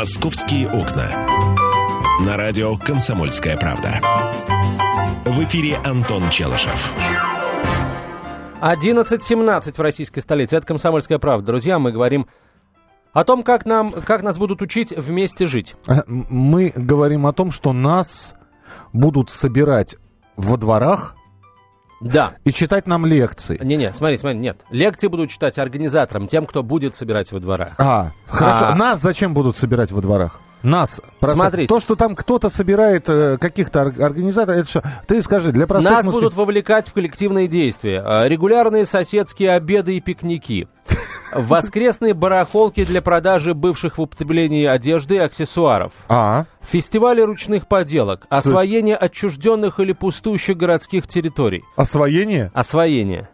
«Московские окна». На радио «Комсомольская правда». В эфире Антон Челышев. 11.17 в российской столице. Это «Комсомольская правда». Друзья, мы говорим о том, как, нам, как нас будут учить вместе жить. Э, Мы говорим о том, что нас будут собирать во дворах Да. и читать нам лекции. Не-не, смотри, смотри, нет. Лекции будут читать организаторам, тем, кто будет собирать во дворах. А, хорошо. А. Нас зачем будут собирать во дворах? Нас. Просто Смотрите. То, что там кто-то собирает э, каких-то ор- организаторов, это все. Ты скажи, для простых Нас москвич- будут вовлекать в коллективные действия. А, Регулярные соседские обеды и пикники. Воскресные барахолки для продажи бывших в употреблении одежды и аксессуаров. А, Фестивали ручных поделок. Освоение отчужденных или пустующих городских территорий. освоение? Освоение.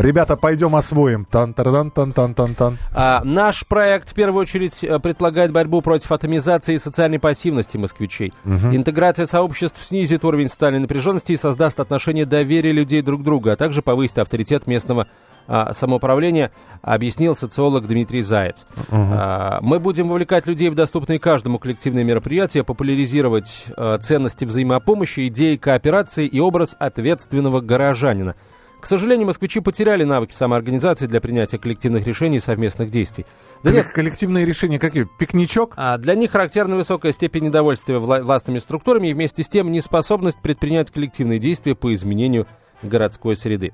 Ребята, пойдем освоим. тан тан тан тан тан тан А, наш проект в первую очередь э, предполагает борьбу против атомизации и социальной пассивности москвичей. Интеграция сообществ снизит уровень социальной напряженности и создаст отношение доверия людей друг к другу, а также повысит авторитет местного а, самоуправления, объяснил социолог Дмитрий Заяц. А, мы будем вовлекать людей в доступные каждому коллективные мероприятия, популяризировать э, ценности взаимопомощи, идеи кооперации и образ ответственного горожанина. К сожалению, москвичи потеряли навыки самоорганизации для принятия коллективных решений и совместных действий. Да нет, Коллективные решения какие? Пикничок? а для них характерна высокая степень недовольствия вла- властными структурами и вместе с тем неспособность предпринять коллективные действия по изменению городской среды.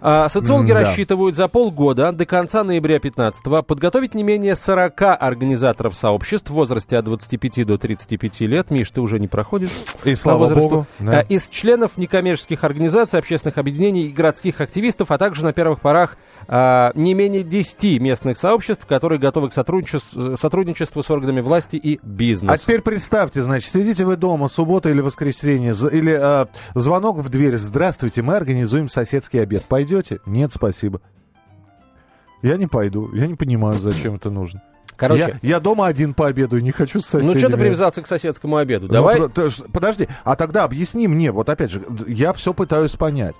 А, социологи М-да. рассчитывают за полгода до конца ноября 15 подготовить не менее 40 организаторов сообществ в возрасте от 25 до 35 лет. Миш, ты уже не проходишь. И слава возрасту. богу. да. А, Из членов некоммерческих организаций, общественных объединений и городских активистов, а также на первых порах а, не менее 10 местных сообществ, которые готовы к сотрудничеству, сотрудничеству с органами власти и бизнесом. А теперь представьте, значит, сидите вы дома, суббота или воскресенье, или э, звонок в дверь. Здравствуйте, мы организуем соседский обед. Пойдете? Нет, спасибо. Я не пойду. Я не понимаю, зачем это нужно. Короче, я, я дома один пообедаю, не хочу с соседями. ну что ты привязался к соседскому обеду? Ну, Давай. ж- подожди, а тогда объясни мне, вот опять же, я все пытаюсь понять.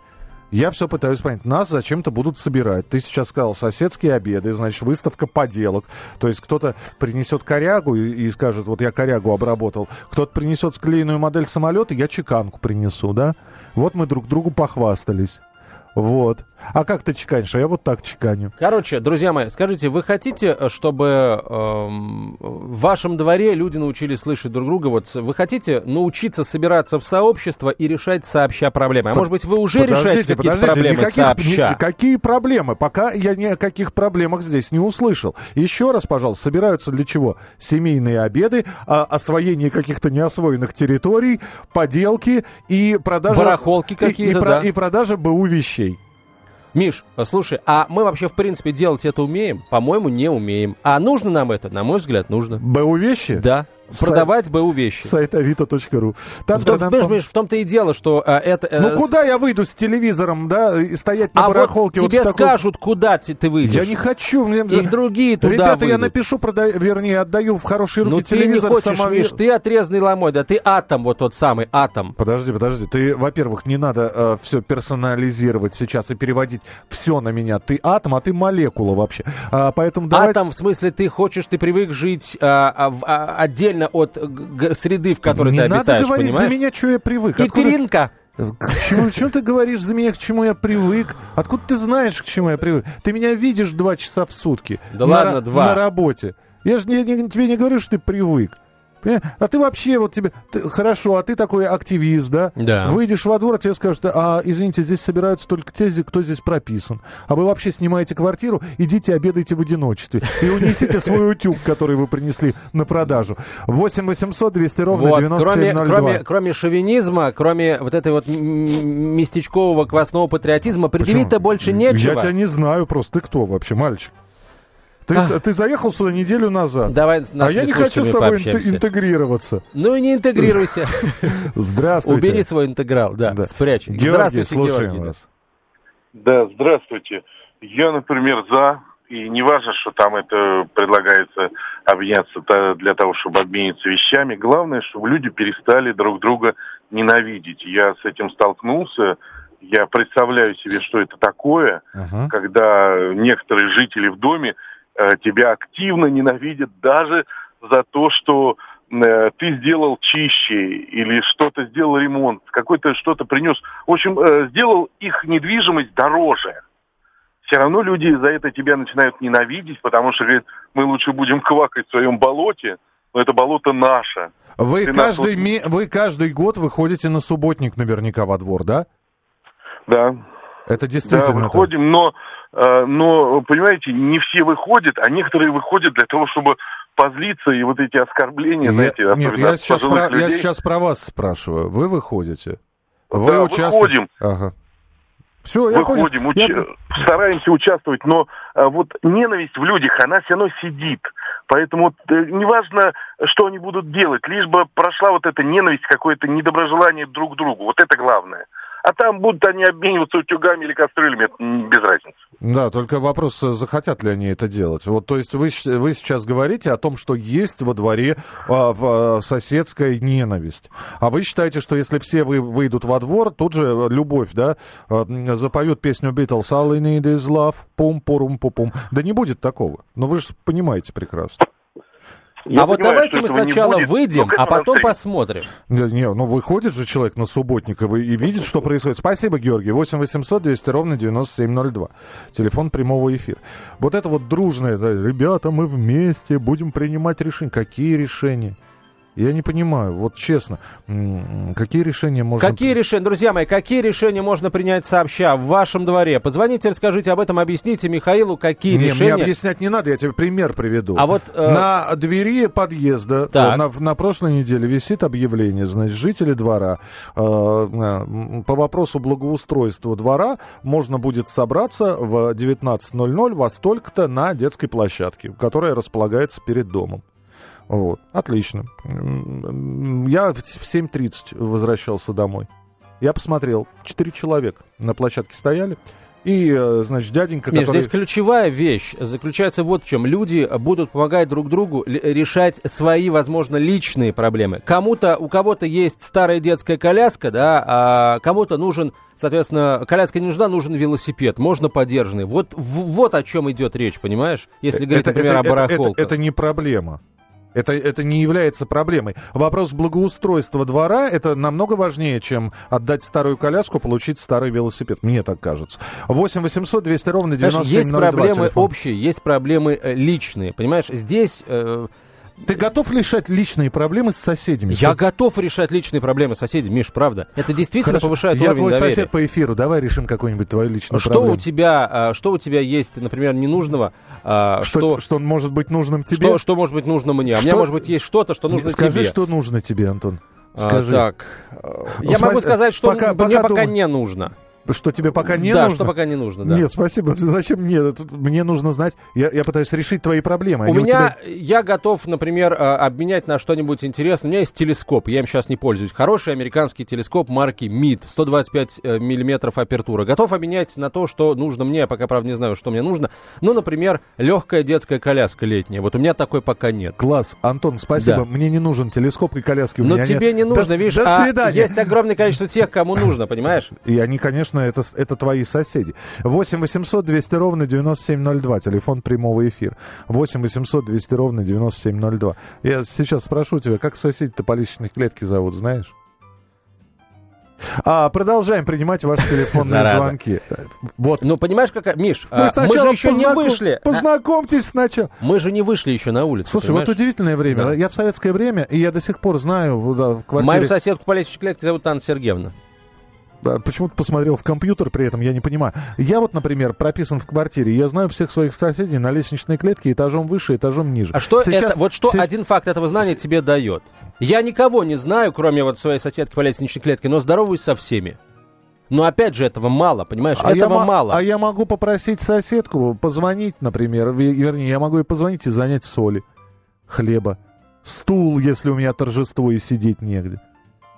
Я все пытаюсь понять. Нас зачем-то будут собирать. Ты сейчас сказал соседские обеды, значит, выставка поделок. То есть кто-то принесет корягу и, и скажет, вот я корягу обработал. Кто-то принесет склеенную модель самолета, я чеканку принесу, да? Вот мы друг другу похвастались. Вот. А как ты чеканишь? А я вот так чеканю. Короче, друзья мои, скажите, вы хотите, э, чтобы эм, в вашем дворе люди научились слышать друг друга? Вот вы хотите научиться собираться в сообщество и решать сообща проблемы? А Под- может быть, вы уже решаете какие-то проблемы никаких- сообща? ни- какие проблемы? Пока я ни о каких проблемах здесь не услышал. Еще раз, пожалуйста, собираются для чего? Семейные обеды, а, освоение каких-то неосвоенных территорий, поделки и продажа... Барахолки и- какие-то, и, про- да. и продажа БУ вещей. Миш, слушай, а мы вообще в принципе делать это умеем? По-моему, не умеем. А нужно нам это? На мой взгляд, нужно. БУ вещи? Да. Продавать БУ вещи. Сайт авито.ру. Там, В том, там, там- в том-то и дело, что э, это... э, Ну куда я выйду с телевизором, да, и стоять на А вот барахолке? вот тебе в таком- скажут, куда ты, ты выйдешь. Я не хочу. Мне... И другие туда Ребята, я выйдут. напишу, продай, вернее, отдаю в хорошие руки Ну ты не телевизор хочешь, самове- Миш, ты отрезанный ломой, да ты атом, вот тот самый атом. Подожди, подожди. Ты, во-первых, не надо все персонализировать сейчас и переводить все на меня. Ты атом, а ты молекула вообще. А, поэтому давай... Атом, в смысле, ты хочешь, ты привык жить а, а, в- а, отдельно от г- г- среды, в которой не ты надо обитаешь, говорить понимаешь? за меня, что я привык. Екатеринка, К чему, чему ты говоришь за меня, к чему я привык? Откуда ты знаешь, к чему я привык? Ты меня видишь два часа в сутки. Да на ладно, два. На работе. Я же не- не- тебе не говорю, что ты привык. Понимаешь? А ты вообще вот тебе... ты- хорошо, а ты такой активист, да? Да. Выйдешь во двор, а тебе скажут, а, извините, здесь собираются только те, кто здесь прописан. А вы вообще снимаете квартиру, идите обедайте в одиночестве. И унесите свой утюг, который вы принесли на продажу. 8 800 200 ровно вот, 9702. кроме, кроме, кроме шовинизма, кроме вот этой вот местечкового квасного патриотизма, предъявить-то больше нечего. Я тебя не знаю просто. Ты кто вообще, мальчик? Ты, с- ты заехал сюда неделю назад. Давай а я не хочу с тобой инте- интегрироваться. Ну и не интегрируйся. Здравствуйте. Убери свой интеграл, да, Да. спрячь. Георгий, Здравствуйте, слушаем Георгий. да. вас. Да, здравствуйте. Я, например, за, и не важно, что там это предлагается объединяться для того, чтобы обмениться вещами. Главное, чтобы люди перестали друг друга ненавидеть. Я с этим столкнулся. Я представляю себе, что это такое, Ага. когда некоторые жители в доме тебя активно ненавидят даже за то, что э, ты сделал чище или что-то сделал ремонт, какой-то что-то принес. В общем, э, сделал их недвижимость дороже. Все равно люди за это тебя начинают ненавидеть, потому что говорят, мы лучше будем квакать в своем болоте, но это болото наше. Вы Ты каждый, нас- ми- вы каждый год выходите на субботник наверняка во двор, да? Да. Это Да, действительно так. выходим, но, э, но, понимаете, не все выходят, а некоторые выходят для того, чтобы позлиться и вот эти оскорбления, Я- знаете, нет, я сейчас, про, я людей. сейчас про вас спрашиваю. Вы выходите? Да, Вы участвуете? выходим. Ага. Все, я выходим, понял. уч- Я- стараемся участвовать, но а, вот ненависть в людях, она все равно сидит. Поэтому вот, э, неважно, что они будут делать, лишь бы прошла вот эта ненависть, какое-то недоброжелание друг к другу. Вот это главное. А там будут они обмениваться утюгами или кастрюлями, это без разницы. Да, только вопрос, э, захотят ли они это делать. Вот, то есть вы, вы сейчас говорите о том, что есть во дворе а, в- а, соседская ненависть. А вы считаете, что если все вы, выйдут во двор, тут же э, любовь, да, запоют песню Beatles «All I need is love», пум пурум пу пум Да не будет такого. Но вы же понимаете прекрасно. Я а вот давайте мы сначала будет, выйдем, а потом посмотрим. Не, не, ну выходит же человек на субботник и, вы- и видит, что происходит. Спасибо, Георгий. 8 800 200 ровно 9702. Телефон прямого эфира. Вот это вот дружное, да, ребята, мы вместе будем принимать решения. Какие решения? Я не понимаю, вот честно, какие решения можно... Какие решения, друзья мои, какие решения можно принять сообща в вашем дворе? Позвоните, расскажите об этом, объясните Михаилу, какие Не, мне решения. объяснять не надо, я тебе пример приведу. А вот, э, На двери подъезда Так. э, на, на прошлой неделе висит объявление, значит, жители двора э, э, по вопросу благоустройства двора можно будет собраться в 19.00 во столько-то на детской площадке, которая располагается перед домом. Вот, отлично. Я в в 7.30 возвращался домой. Я посмотрел, четыре человека на площадке стояли. И, э, значит, дяденька, Миш, который... здесь ключевая вещь заключается вот в чем. Люди будут помогать друг другу решать свои, возможно, личные проблемы. Кому-то, у кого-то есть старая детская коляска, да, а кому-то нужен, соответственно, коляска не нужна, нужен велосипед, можно подержанный. Вот, вот о чем идет речь, понимаешь? Если говорить, например, о это, барахолках. это не проблема. Это, это не является проблемой. Вопрос благоустройства двора это намного важнее, чем отдать старую коляску, получить старый велосипед. Мне так кажется. 8 800 200 ровно Знаешь, 9702 есть проблемы телефон. общие, есть проблемы э, личные. Понимаешь, здесь э, Ты готов решать личные проблемы с соседями? я Что- готов решать личные проблемы соседей, Миш, правда. Это действительно Хорошо. повышает Я уровень твой доверия. сосед по эфиру. Давай решим какую-нибудь твою личную Что проблему. у тебя, а, что у тебя есть, например, ненужного, а, Что, что, что может быть нужным тебе? что, что может быть нужно мне? А у меня Что- может быть есть что-то, что нужно Скажи, тебе. что нужно тебе, Антон. А, Скажи. так, э, я спа- могу сказать, что пока- мне пока пока думай. не нужно. Что тебе пока не да, нужно? что пока не нужно, да. Нет, спасибо. Зачем мне? Мне нужно знать. Я, я пытаюсь решить твои проблемы. У Они меня, тебя- я готов, например, э, обменять на что-нибудь интересное. У меня есть телескоп, я им сейчас не пользуюсь. Хороший американский телескоп марки MID, 125 э, миллиметров апертура. Готов обменять на то, что нужно мне, я пока, правда, не знаю, что мне нужно. Ну, например, легкая детская коляска летняя. Вот у меня такой пока нет. Класс, Антон, спасибо. Да. Мне не нужен телескоп и коляски у Но меня тебе нет. не нужно, до, видишь, До а свидания. есть огромное количество тех, кому нужно, понимаешь? И они, конечно, это, это твои соседи. 8 800 200 ровно 9702. Телефон прямого эфира. 8 800 200 ровно 9702. Я сейчас спрошу тебя, как соседи-то по личной клетке зовут, знаешь? А, продолжаем принимать ваши телефонные Зараза. звонки. Вот. Ну, понимаешь, какая... Миш, а, мы же еще не познаком- вышли. а, Познакомьтесь сначала. Мы же не вышли еще на улицу, Слушай, понимаешь? вот удивительное время. Да. Я в советское время, и я до сих пор знаю да, в квартире... Мою соседку по лестничной клетке зовут Анна Сергеевна. Да, Почему-то посмотрел в компьютер при этом, я не понимаю. Я вот, например, прописан в квартире, я знаю всех своих соседей на лестничной клетке этажом выше, этажом ниже. А что Сейчас- это, вот что се- один факт этого знания тебе дает? Я никого не знаю, кроме вот своей соседки по лестничной клетке, но здороваюсь со всеми. Но опять же, этого мало, понимаешь? А я, этого мо- мало. а я могу попросить соседку позвонить, например, ве- вернее, я могу ей позвонить и занять соли, хлеба, стул, если у меня торжество и сидеть негде.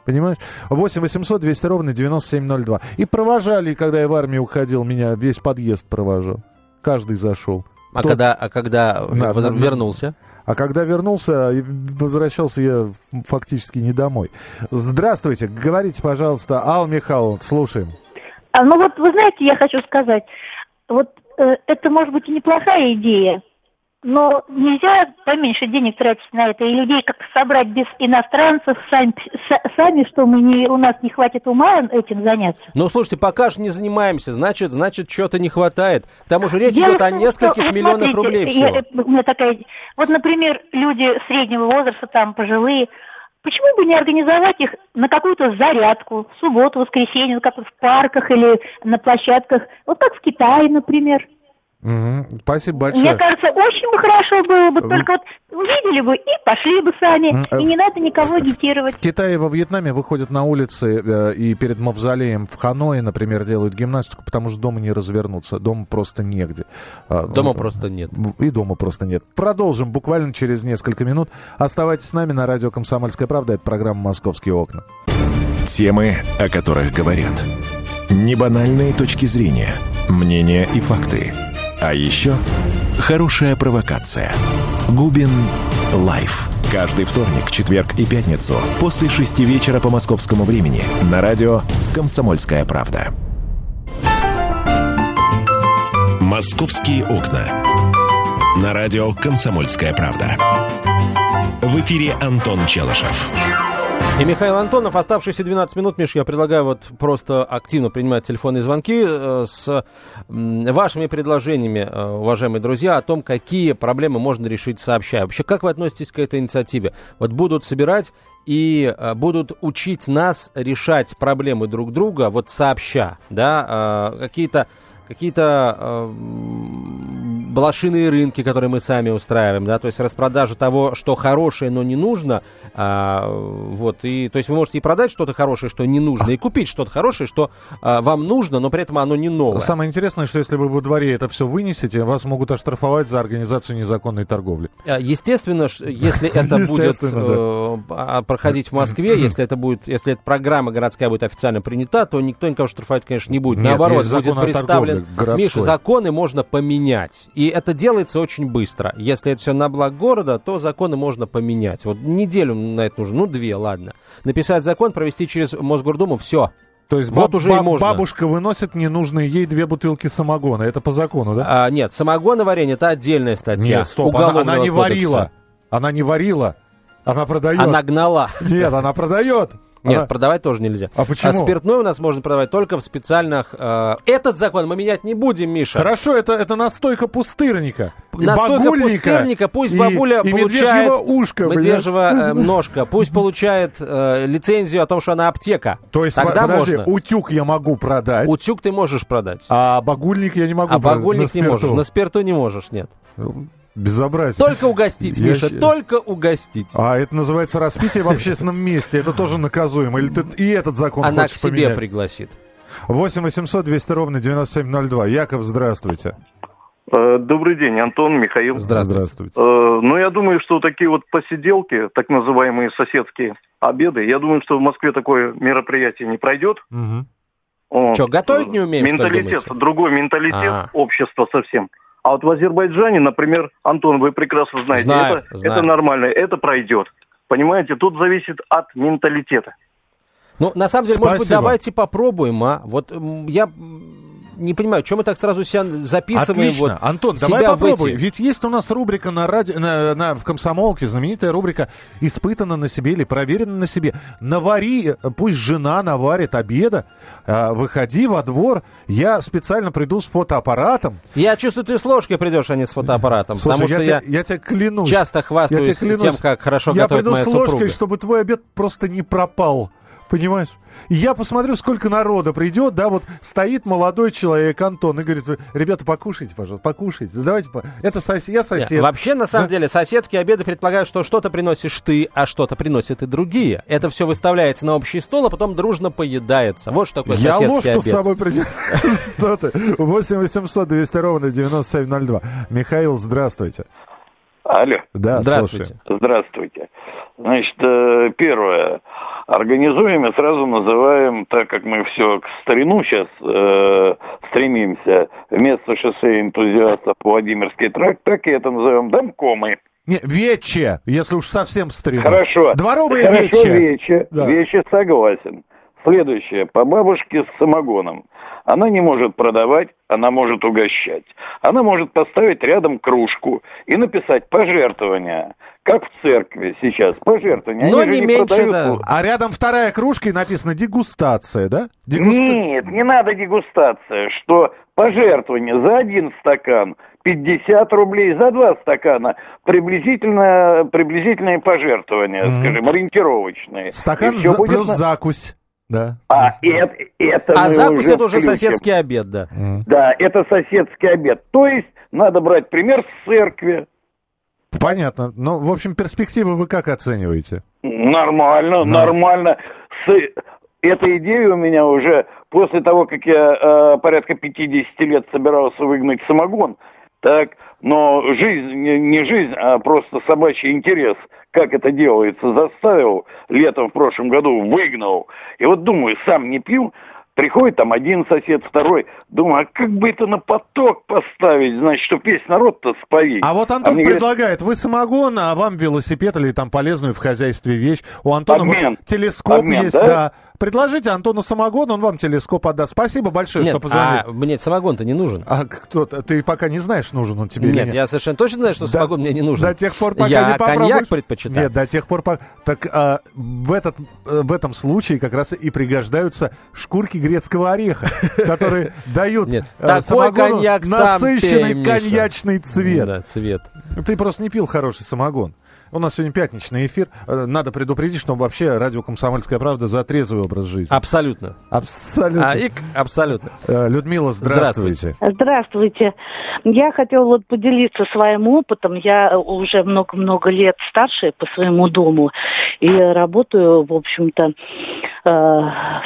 Понимаешь? 8 800 200 ровно 9702. И провожали, когда я в армию уходил, меня весь подъезд провожал. Каждый зашел. а, кто- когда, а когда На- воз- на- вернулся? А когда вернулся, возвращался я фактически не домой. Здравствуйте, говорите, пожалуйста, Алла Михайловна, слушаем. А, ну вот, вы знаете, я хочу сказать, вот э, это может быть и неплохая идея, но нельзя поменьше денег тратить на это и людей как-то собрать без иностранцев сами, сами что мы не, у нас не хватит ума этим заняться. Ну, слушайте, пока же не занимаемся, значит, значит, чего-то не хватает. К тому же речь Дело идет о нескольких что, миллионах смотрите, рублей всего. Я, у меня такая... Вот, например, люди среднего возраста, там, пожилые, Почему бы не организовать их на какую-то зарядку, в субботу, воскресенье, как в парках или на площадках, вот как в Китае, например. Угу. Спасибо большое. Мне кажется, очень бы хорошо было бы, только вот увидели бы и пошли бы сами, и не надо никого агитировать. В Китае и во Вьетнаме выходят на улицы э, и перед мавзолеем в Ханое, например, делают гимнастику, потому что дома не развернуться, дома просто негде. А, дома просто нет. И дома просто нет. Продолжим буквально через несколько минут. Оставайтесь с нами на радио «Комсомольская правда». Это программа «Московские окна». Темы, о которых говорят. Небанальные точки зрения, мнения и факты – а еще хорошая провокация. Губин Лайф. Каждый вторник, четверг и пятницу после шести вечера по московскому времени на радио «Комсомольская правда». «Московские окна». На радио «Комсомольская правда». В эфире Антон Челышев. И Михаил Антонов, оставшиеся 12 минут, Миш, я предлагаю вот просто активно принимать телефонные звонки э, с вашими предложениями, э, уважаемые друзья, о том, какие проблемы можно решить сообща. Вообще, как вы относитесь к этой инициативе? Вот будут собирать и э, будут учить нас решать проблемы друг друга вот сообща, да, какие-то какие-то блошиные рынки, которые мы сами устраиваем, да, то есть распродажа того, что хорошее, но не нужно, а, вот, и, то есть вы можете и продать что-то хорошее, что не нужно, и купить что-то хорошее, что а, вам нужно, но при этом оно не новое. Самое интересное, что если вы во дворе это все вынесете, вас могут оштрафовать за организацию незаконной торговли. А, естественно, если это будет э, проходить в Москве, если это будет, если эта программа городская будет официально принята, то никто никого штрафовать, конечно, не будет. Наоборот, будет представлен. Миша, законы можно поменять. И это делается очень быстро. Если это все на благо города, то законы можно поменять. Вот неделю на это нужно, ну две, ладно. Написать закон, провести через Мосгордуму, все. То есть вот баб, уже баб, и можно. бабушка выносит ненужные ей две бутылки самогона. Это по закону, да? А, нет, самогона варенье это отдельная статья. Нет, стоп, она, она не кодекса. варила. Она не варила. Она продает. Она гнала. Нет, она продает. Нет, Она... продавать тоже нельзя. А почему? А спиртное у нас можно продавать только в специальных... Э... Этот закон мы менять не будем, Миша. Хорошо, это, это настойка пустырника. Настойка пустырника, пусть и, бабуля и получает... ушка. Медвежьего э, ножка. Пусть получает э, лицензию о том, что она аптека. То есть, Тогда подожди, можно. утюг я могу продать. Утюг ты можешь продать. А багульник я не могу а продать. А багульник не можешь. На спирту не можешь, нет. Безобразие. Только угостить, Миша, Я... только угостить. А это называется распитие в общественном месте. Это тоже наказуемо. Или ты и этот закон Она к себе поменять? пригласит. 8 800 200 ровно 9702. Яков, здравствуйте. Э, добрый день, Антон, Михаил. Здравствуйте. Здравствуйте. Э, ну, я думаю, что такие вот посиделки, так называемые соседские обеды, я думаю, что в Москве такое мероприятие не пройдет. Угу. Вот. Что, готовить не умеешь? Менталитет, другой менталитет А-а-а. общества совсем. А вот в Азербайджане, например, Антон, вы прекрасно знаете, знаю, это, знаю. это нормально, это пройдет. Понимаете, тут зависит от менталитета. Ну, на самом деле, Спасибо. может быть, давайте попробуем, а? Вот я не понимаю, чем мы так сразу себя записываем? Отлично. Вот, Антон, давай попробуй. Ведь есть у нас рубрика на радио, на, на, в комсомолке, знаменитая рубрика «Испытано на себе» или «Проверено на себе». Навари, пусть жена наварит обеда, э, выходи во двор, я специально приду с фотоаппаратом. Я чувствую, ты с ложкой придешь, а не с фотоаппаратом. Слушай, потому я, что я, я, я тебя клянусь. Часто хвастаюсь я клянусь, тем, как хорошо я готовит моя супруга. Я приду с ложкой, чтобы твой обед просто не пропал. Понимаешь? я посмотрю, сколько народа придет, да, вот стоит молодой человек, Антон, и говорит, ребята, покушайте, пожалуйста, покушайте, давайте, по... это сосед, я сосед. Нет, вообще, на самом да? деле, соседские обеды предполагают, что что-то приносишь ты, а что-то приносят и другие. Это все выставляется на общий стол, а потом дружно поедается. Вот что такое я соседский обед. Я ложку с собой принес. Что ты? 8 800 200 ровно 9702. Михаил, здравствуйте. Алло. Да, здравствуйте. Здравствуйте. Значит, э, первое. Организуем и сразу называем, так как мы все к старину сейчас э, стремимся, вместо шоссе энтузиастов Владимирский тракт, так и это назовем домкомы. Не, вече, если уж совсем в старину. Хорошо. Дворовые Хорошо, вече. вече, да. вече согласен. следующее. По бабушке с самогоном. Она не может продавать, она может угощать. Она может поставить рядом кружку и написать пожертвования. Как в церкви сейчас, пожертвования. Но Они же не меньше, продают да. А рядом вторая кружка и написано дегустация, да? Дегуста- Нет, не надо дегустация, что пожертвование за один стакан 50 рублей, за два стакана приблизительно, приблизительные пожертвования, Мгм. скажем, ориентировочные. Стакан за- будет плюс на- закусь. Да. А это, это А закусь это уже включим. соседский обед, да. М. Да, это соседский обед. То есть надо брать пример с церкви. Понятно. Ну, в общем, перспективы вы как оцениваете? Нормально, Ну. нормально. С... Эта идея у меня уже после того, как я э, порядка 50 лет собирался выгнать самогон, так, но жизнь, не, не жизнь, а просто собачий интерес, как это делается, заставил летом в прошлом году, выгнал. И вот думаю, сам не пью, приходит там один сосед, второй, думаю, а как бы это на поток поставить, значит, чтобы весь народ-то споить. А вот Антон говорят, предлагает, вы самогон, а вам велосипед или там полезную в хозяйстве вещь. У Антона Обмен. вот телескоп Обмен, есть, да? да? Предложите Антону самогон, он вам телескоп отдаст. Спасибо большое, Нет, что позвонили. а мне самогон-то не нужен. А кто-то, ты пока не знаешь, нужен он тебе или Нет, нет? я совершенно точно знаю, что До- самогон мне не нужен. До тех пор, пока я не попробуешь. коньяк предпочитаю. Нет, до тех пор, пока... Так а, в, этот, э, в этом случае как раз и пригождаются шкурки грецкого ореха, которые дают Нет, э, такой самогону коньяк сам насыщенный коньячный цвет. Да, цвет. Ты просто не пил хороший самогон. У нас сегодня пятничный эфир. Э, Надо предупредить, что вообще радио «Комсомольская правда» за трезвый образ жизни. Абсолютно. Абсолютно. А, и абсолютно. Э, Людмила, здравствуйте. Здравствуйте. Я хотела вот поделиться своим опытом. Я уже много-много лет старше по своему дому и работаю, в общем-то, э,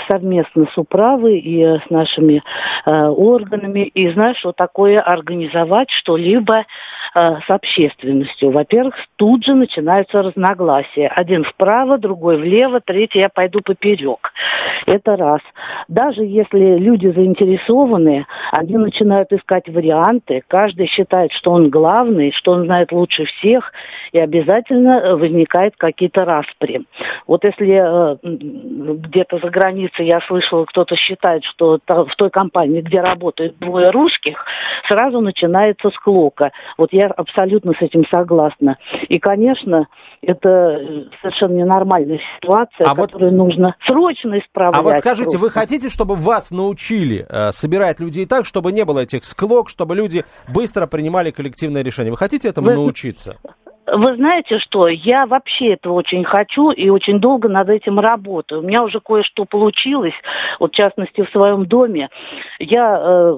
совместно с управой и с нашими э, органами. И знаю, что такое организовать что-либо э, с общественностью. Во-первых, тут же начинаются разногласия. Один вправо, другой влево, третий я пойду поперек. Это раз. Даже если люди заинтересованы, они начинают искать варианты. Каждый считает, что он главный, что он знает лучше всех, и обязательно возникают какие-то распри. Вот если э, где-то за границей я слышала, кто-то считает, что в той компании, где работают двое русских, сразу начинается склока. Вот я абсолютно с этим согласна. И, конечно, это э, совершенно ненормальная ситуация, А вот- которую нужно срочно исправлять. А вот скажите, вы хотите, чтобы вас научили э, собирать людей так, чтобы не было этих склок, чтобы люди быстро принимали коллективное решение? Вы хотите этому Вы- научиться? Вы знаете что, я вообще этого очень хочу и очень долго над этим работаю. У меня уже кое-что получилось, вот в частности в своем доме. Я э,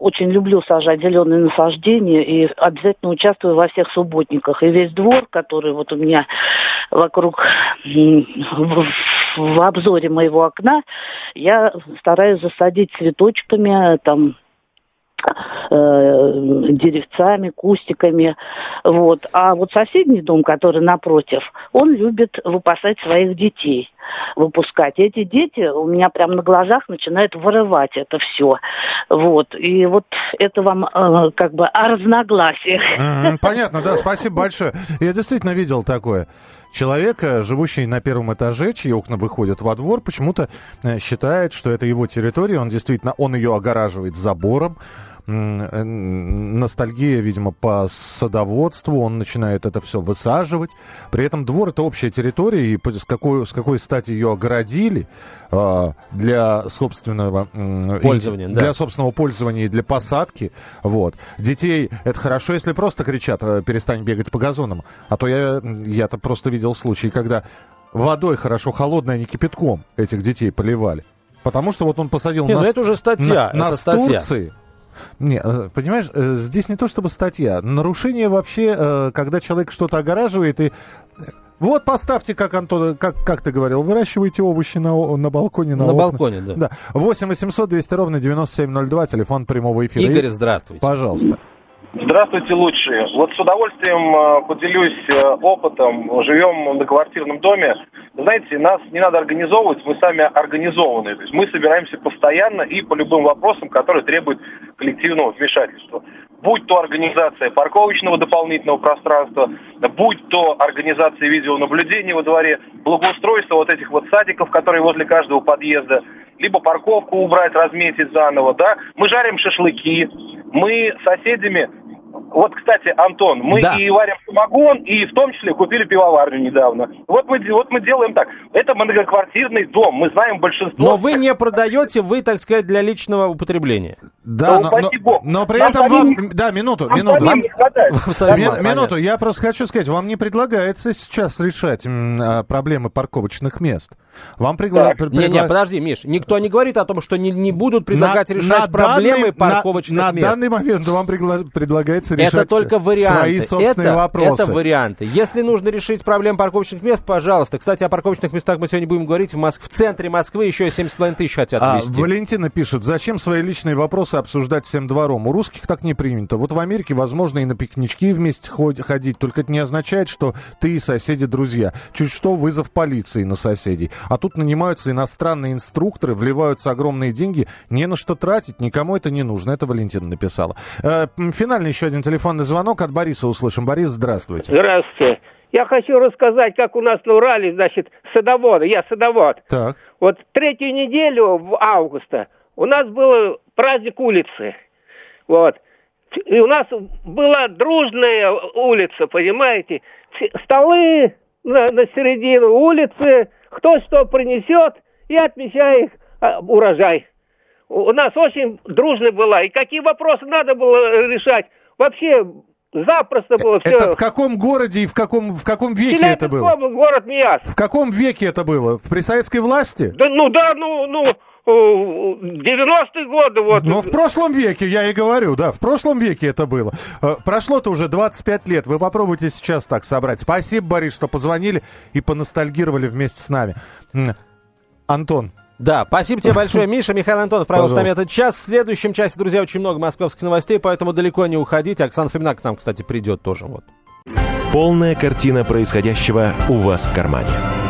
очень люблю сажать зеленые насаждения и обязательно участвую во всех субботниках. И весь двор, который вот у меня вокруг в, в обзоре моего окна, я стараюсь засадить цветочками, там э, деревцами, кустиками. Вот. А вот соседний дом, который напротив, он любит выпасать своих детей, выпускать. Эти дети у меня прямо на глазах начинают вырывать это все. Вот. И вот это вам э, как бы о разногласиях. Мгм, Понятно, да, спасибо большое. Я действительно видел такое. Человека, живущий на первом этаже, чьи окна выходят во двор, почему-то э, считает, что это его территория. Он действительно, он ее огораживает забором. Э, Ностальгия, видимо, по садоводству. Он начинает это все высаживать. При этом двор это общая территория, и с какой, с какой стати ее огородили а, для собственного Пользования, для да. собственного пользования и для посадки. Вот. Детей это хорошо, если просто кричат, э, перестань бегать по газонам. А то я, я-то просто видел случаи, когда водой хорошо холодной, а не кипятком этих детей поливали. Потому что вот он посадил Не, ну нас, это уже статья, на- это нас статья. Турции. Не, э, понимаешь, э, здесь не то чтобы статья. Нарушение вообще, э, когда человек что-то огораживает и... Вот поставьте, как Антон, как, как ты говорил, выращивайте овощи на, на балконе. На, На окнах. балконе, да. Да. 8 800 200 ровно 9702, телефон прямого эфира. Игорь, здравствуйте. Пожалуйста. Здравствуйте, лучшие. Вот с удовольствием э, поделюсь э, опытом. Живем в многоквартирном доме. знаете, нас не надо организовывать, мы сами организованы. То есть мы собираемся постоянно и по любым вопросам, которые требуют коллективного вмешательства будь то организация парковочного дополнительного пространства, будь то организация видеонаблюдения во дворе, благоустройство вот этих вот садиков, которые возле каждого подъезда, либо парковку убрать, разметить заново, да. Мы жарим шашлыки, мы соседями вот, кстати, Антон, мы да. и варим самогон, и в том числе купили пивоварню недавно. Вот мы, вот мы делаем так. Это многоквартирный дом, мы знаем большинство... Но вы не продаете, вы, так сказать, для личного употребления. Да, но, но, но, но при нам этом вам... Да, минуту, минуту. Вам, Ми, минуту, я просто хочу сказать, вам не предлагается сейчас решать а, проблемы парковочных мест. Вам предлагают... Пред... Не, не, подожди, Миш, никто не говорит о том, что не, не будут предлагать на, решать на проблемы данный, парковочных на, мест. На данный момент вам предлагается решать это только варианты. свои собственные это, вопросы. Это варианты. Если нужно решить проблему парковочных мест, пожалуйста. Кстати, о парковочных местах мы сегодня будем говорить. В, Моск... в центре Москвы еще 7,5 тысяч хотят а, ввести. Валентина пишет, зачем свои личные вопросы обсуждать всем двором? У русских так не принято. Вот в Америке, возможно, и на пикнички вместе ходить, только это не означает, что ты и соседи друзья. Чуть что, вызов полиции на соседей. А тут нанимаются иностранные инструкторы, вливаются огромные деньги, не на что тратить, никому это не нужно. Это Валентина написала. Э, финальный еще один телефонный звонок от Бориса услышим. Борис, здравствуйте. Здравствуйте. Я хочу рассказать, как у нас на Урале, значит, садоводы. Я садовод. Так. Вот третью неделю в августа у нас был праздник улицы. Вот. И у нас была дружная улица, понимаете? Столы на, на середину улицы, кто что принесет, и отмечай а, урожай. У нас очень дружная была. И какие вопросы надо было решать? Вообще запросто было все. Это в каком городе и в каком, в каком веке это было? город Мияс. В каком веке это было? В при советской власти? Да, ну да, ну, ну, 90-е годы. Вот. Но в прошлом веке, я и говорю, да, в прошлом веке это было. Э, прошло-то уже 25 лет. Вы попробуйте сейчас так собрать. Спасибо, Борис, что позвонили и поностальгировали вместе с нами. Антон, да, спасибо тебе большое, Миша. Михаил Антонов провел с нами этот час. В следующем часе, друзья, очень много московских новостей, поэтому далеко не уходите. Оксана Фомина к нам, кстати, придет тоже. Вот. Полная картина происходящего у вас в кармане.